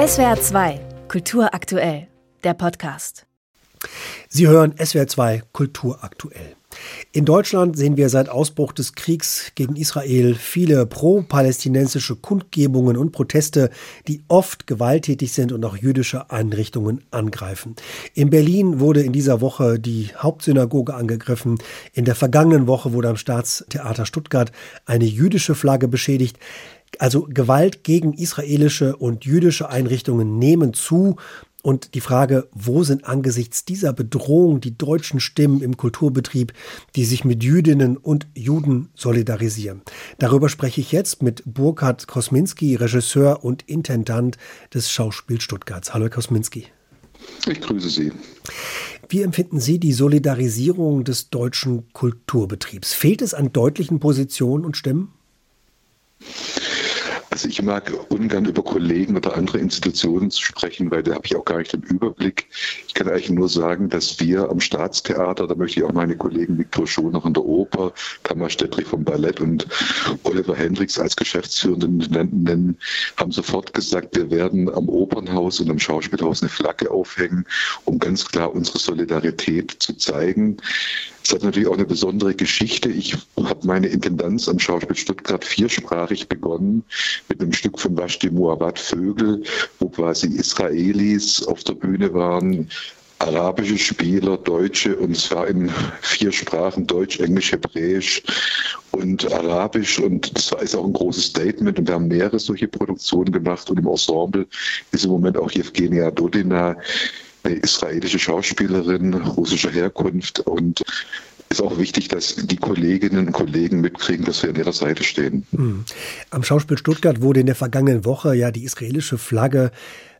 SWR 2, Kultur aktuell, der Podcast. Sie hören SWR 2, Kultur aktuell. In Deutschland sehen wir seit Ausbruch des Kriegs gegen Israel viele pro-palästinensische Kundgebungen und Proteste, die oft gewalttätig sind und auch jüdische Einrichtungen angreifen. In Berlin wurde in dieser Woche die Hauptsynagoge angegriffen. In der vergangenen Woche wurde am Staatstheater Stuttgart eine jüdische Flagge beschädigt. Also Gewalt gegen israelische und jüdische Einrichtungen nehmen zu. Und die Frage, wo sind angesichts dieser Bedrohung die deutschen Stimmen im Kulturbetrieb, die sich mit Jüdinnen und Juden solidarisieren? Darüber spreche ich jetzt mit Burkhard Kosminski, Regisseur und Intendant des Schauspiels Stuttgarts. Hallo, Herr Kosminski. Ich grüße Sie. Wie empfinden Sie die Solidarisierung des deutschen Kulturbetriebs? Fehlt es an deutlichen Positionen und Stimmen? Also ich mag ungern über Kollegen oder andere Institutionen sprechen, weil da habe ich auch gar nicht den Überblick. Ich kann eigentlich nur sagen, dass wir am Staatstheater, da möchte ich auch meine Kollegen Viktor Schoner in der Oper, Tamar Stettrich vom Ballett und Oliver Hendricks als geschäftsführenden nennen, haben sofort gesagt, wir werden am Opernhaus und am Schauspielhaus eine Flagge aufhängen, um ganz klar unsere Solidarität zu zeigen. Es hat natürlich auch eine besondere Geschichte. Ich habe meine Intendanz am Schauspiel Stuttgart viersprachig begonnen mit einem Stück von Vashti Muawat Vögel, wo quasi Israelis auf der Bühne waren, arabische Spieler, Deutsche und zwar in vier Sprachen, Deutsch, Englisch, Hebräisch und Arabisch. Und das ist auch ein großes Statement. Und wir haben mehrere solche Produktionen gemacht. Und im Ensemble ist im Moment auch Evgenia Dodina, eine israelische Schauspielerin russischer Herkunft und ist auch wichtig, dass die Kolleginnen und Kollegen mitkriegen, dass wir an ihrer Seite stehen. Hm. Am Schauspiel Stuttgart wurde in der vergangenen Woche ja die israelische Flagge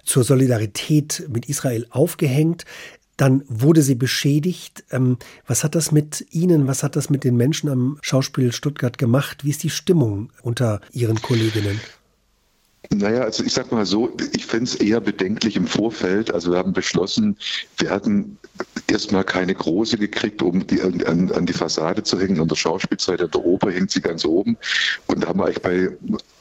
zur Solidarität mit Israel aufgehängt. Dann wurde sie beschädigt. Ähm, was hat das mit Ihnen, was hat das mit den Menschen am Schauspiel Stuttgart gemacht? Wie ist die Stimmung unter Ihren Kolleginnen? Naja, also ich sag mal so, ich fände es eher bedenklich im Vorfeld. Also wir haben beschlossen, wir hatten erstmal keine große gekriegt, um die an, an die Fassade zu hängen. An der Schauspielseite der Oper hängt sie ganz oben. Und da haben wir eigentlich bei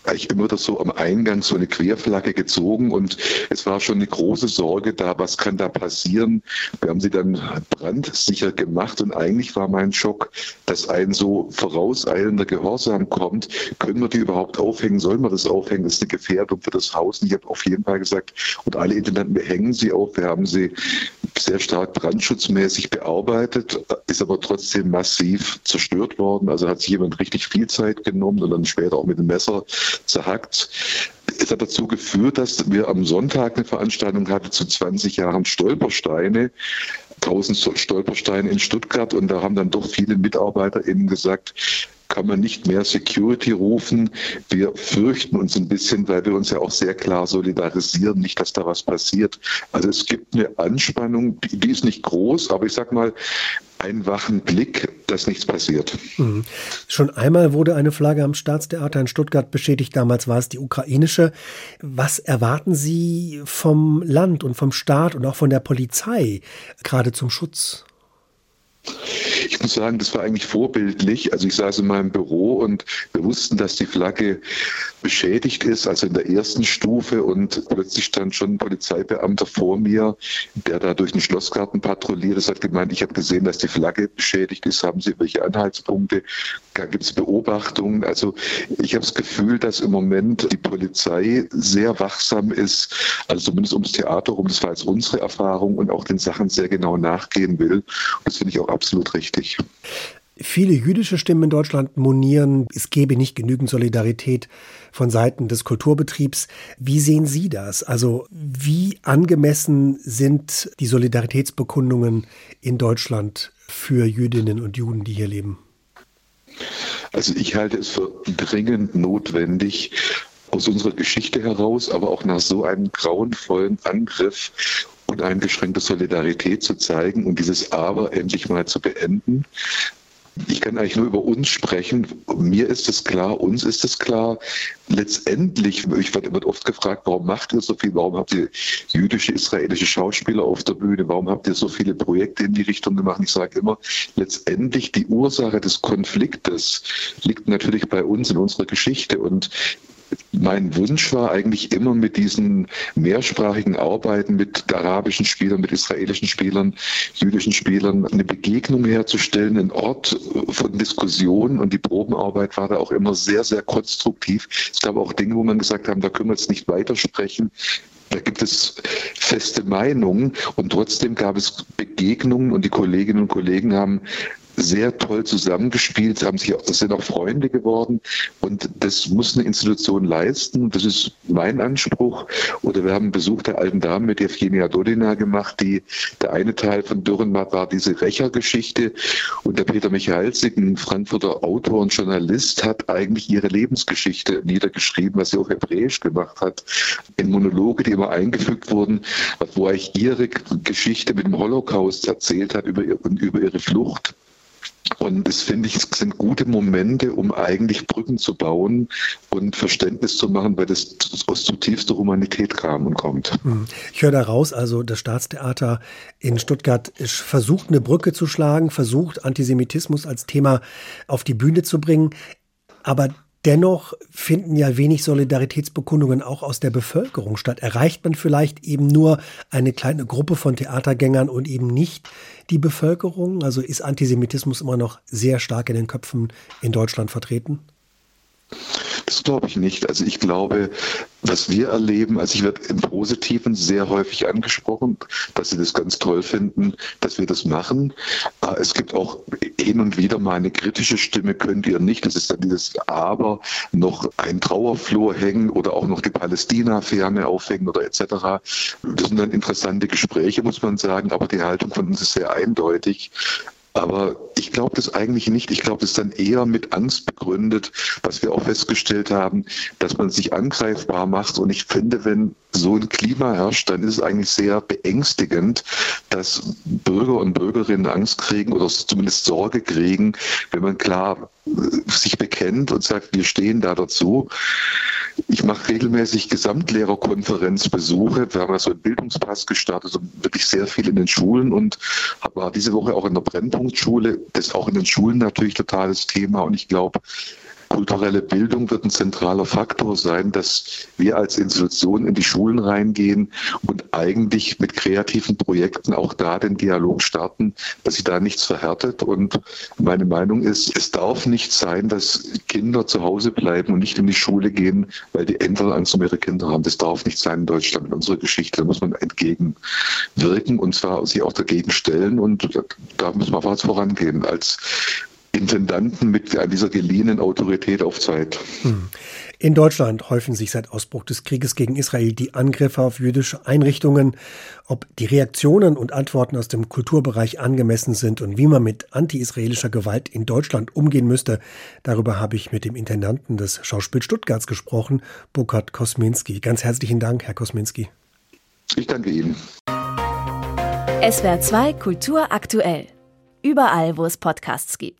eigentlich immer das so am Eingang so eine Querflagge gezogen und es war schon eine große Sorge da, was kann da passieren. Wir haben sie dann brandsicher gemacht und eigentlich war mein Schock, dass ein so vorauseilender Gehorsam kommt. Können wir die überhaupt aufhängen? Sollen wir das aufhängen? Das ist eine Gefährdung für das Haus. Und ich habe auf jeden Fall gesagt, und alle Intendanten, wir hängen sie auf. Wir haben sie sehr stark brandschutzmäßig bearbeitet, ist aber trotzdem massiv zerstört worden. Also hat sich jemand richtig viel Zeit genommen und dann später auch mit dem Messer zerhackt. Es hat dazu geführt, dass wir am Sonntag eine Veranstaltung hatten zu 20 Jahren Stolpersteine. 1000 Stolpersteine in Stuttgart und da haben dann doch viele MitarbeiterInnen gesagt, kann man nicht mehr Security rufen. Wir fürchten uns ein bisschen, weil wir uns ja auch sehr klar solidarisieren, nicht, dass da was passiert. Also es gibt eine Anspannung, die, ist nicht groß, aber ich sag mal, einen wachen Blick, dass nichts passiert. Mhm. Schon einmal wurde eine Flagge am Staatstheater in Stuttgart beschädigt. Damals war es die ukrainische. Was erwarten Sie vom Land und vom Staat und auch von der Polizei gerade zum Schutz? Ich muss sagen, das war eigentlich vorbildlich. Also ich saß in meinem Büro und wir wussten, dass die Flagge beschädigt ist, also in der ersten Stufe und plötzlich stand schon ein Polizeibeamter vor mir, der da durch den Schlossgarten patrouilliert. Das hat gemeint, ich habe gesehen, dass die Flagge beschädigt ist. Haben Sie welche Anhaltspunkte? Gibt es Beobachtungen? Also ich habe das Gefühl, dass im Moment die Polizei sehr wachsam ist, also zumindest ums Theater rum, das war jetzt unsere Erfahrung und auch den Sachen sehr genau nachgehen will. Und das finde ich auch absolut richtig. Viele jüdische Stimmen in Deutschland monieren, es gebe nicht genügend Solidarität von Seiten des Kulturbetriebs. Wie sehen Sie das? Also wie angemessen sind die Solidaritätsbekundungen in Deutschland für Jüdinnen und Juden, die hier leben? Also ich halte es für dringend notwendig, aus unserer Geschichte heraus, aber auch nach so einem grauenvollen Angriff uneingeschränkte Solidarität zu zeigen und dieses Aber endlich mal zu beenden. Ich kann eigentlich nur über uns sprechen. Mir ist es klar, uns ist es klar. Letztendlich, ich wird oft gefragt, warum macht ihr so viel? Warum habt ihr jüdische, israelische Schauspieler auf der Bühne? Warum habt ihr so viele Projekte in die Richtung gemacht? Ich sage immer, letztendlich die Ursache des Konfliktes liegt natürlich bei uns in unserer Geschichte. Und mein Wunsch war eigentlich immer mit diesen mehrsprachigen Arbeiten mit arabischen Spielern, mit israelischen Spielern, jüdischen Spielern eine Begegnung herzustellen, einen Ort von Diskussion und die Probenarbeit war da auch immer sehr, sehr konstruktiv. Es gab auch Dinge, wo man gesagt haben, da können wir jetzt nicht weitersprechen. Da gibt es feste Meinungen und trotzdem gab es Begegnungen und die Kolleginnen und Kollegen haben sehr toll zusammengespielt, haben sich, sind auch Freunde geworden und das muss eine Institution leisten. Das ist mein Anspruch. Oder wir haben einen Besuch der alten Dame mit Evgenia Dodina gemacht, die der eine Teil von Dürrenmatt war diese Rächergeschichte und der Peter Michalsik, ein Frankfurter Autor und Journalist, hat eigentlich ihre Lebensgeschichte niedergeschrieben, was sie auf Hebräisch gemacht hat, in Monologe, die immer eingefügt wurden, wo eigentlich ihre Geschichte mit dem Holocaust erzählt hat über, über ihre Flucht und das finde ich, sind gute Momente, um eigentlich Brücken zu bauen und Verständnis zu machen, weil das aus zutiefster Humanität kam und kommt. Hm. Ich höre da raus, also das Staatstheater in Stuttgart versucht, eine Brücke zu schlagen, versucht, Antisemitismus als Thema auf die Bühne zu bringen. Aber Dennoch finden ja wenig Solidaritätsbekundungen auch aus der Bevölkerung statt. Erreicht man vielleicht eben nur eine kleine Gruppe von Theatergängern und eben nicht die Bevölkerung? Also ist Antisemitismus immer noch sehr stark in den Köpfen in Deutschland vertreten? Das glaube ich nicht. Also ich glaube, was wir erleben, also ich werde im Positiven sehr häufig angesprochen, dass sie das ganz toll finden, dass wir das machen. Äh, es gibt auch hin und wieder mal eine kritische Stimme, könnt ihr nicht, das ist dann dieses Aber, noch ein Trauerflor hängen oder auch noch die Palästina-Ferne aufhängen oder etc. Das sind dann interessante Gespräche, muss man sagen, aber die Haltung von uns ist sehr eindeutig. Aber ich glaube das eigentlich nicht. Ich glaube, das ist dann eher mit Angst begründet, was wir auch festgestellt haben, dass man sich angreifbar macht. Und ich finde, wenn so ein Klima herrscht, dann ist es eigentlich sehr beängstigend, dass Bürger und Bürgerinnen Angst kriegen oder zumindest Sorge kriegen, wenn man klar äh, sich bekennt und sagt, wir stehen da dazu. Ich mache regelmäßig Gesamtlehrerkonferenzbesuche. Wir haben ja so einen Bildungspass gestartet, also wirklich sehr viel in den Schulen und war diese Woche auch in der Brennpunktschule. Das ist auch in den Schulen natürlich totales Thema und ich glaube, kulturelle Bildung wird ein zentraler Faktor sein, dass wir als Institution in die Schulen reingehen und eigentlich mit kreativen Projekten auch da den Dialog starten, dass sich da nichts verhärtet. Und meine Meinung ist, es darf nicht sein, dass Kinder zu Hause bleiben und nicht in die Schule gehen, weil die Eltern Angst um ihre Kinder haben. Das darf nicht sein in Deutschland, in unserer Geschichte. Da muss man entgegenwirken und zwar sich auch dagegen stellen. Und da müssen wir was vorangehen als Intendanten mit dieser geliehenen Autorität auf Zeit. Hm. In Deutschland häufen sich seit Ausbruch des Krieges gegen Israel die Angriffe auf jüdische Einrichtungen. Ob die Reaktionen und Antworten aus dem Kulturbereich angemessen sind und wie man mit anti-israelischer Gewalt in Deutschland umgehen müsste, darüber habe ich mit dem Intendanten des Schauspiels Stuttgarts gesprochen, Burkhard Kosminski. Ganz herzlichen Dank, Herr Kosminski. Ich danke Ihnen. SWR 2 Kultur aktuell. Überall, wo es Podcasts gibt.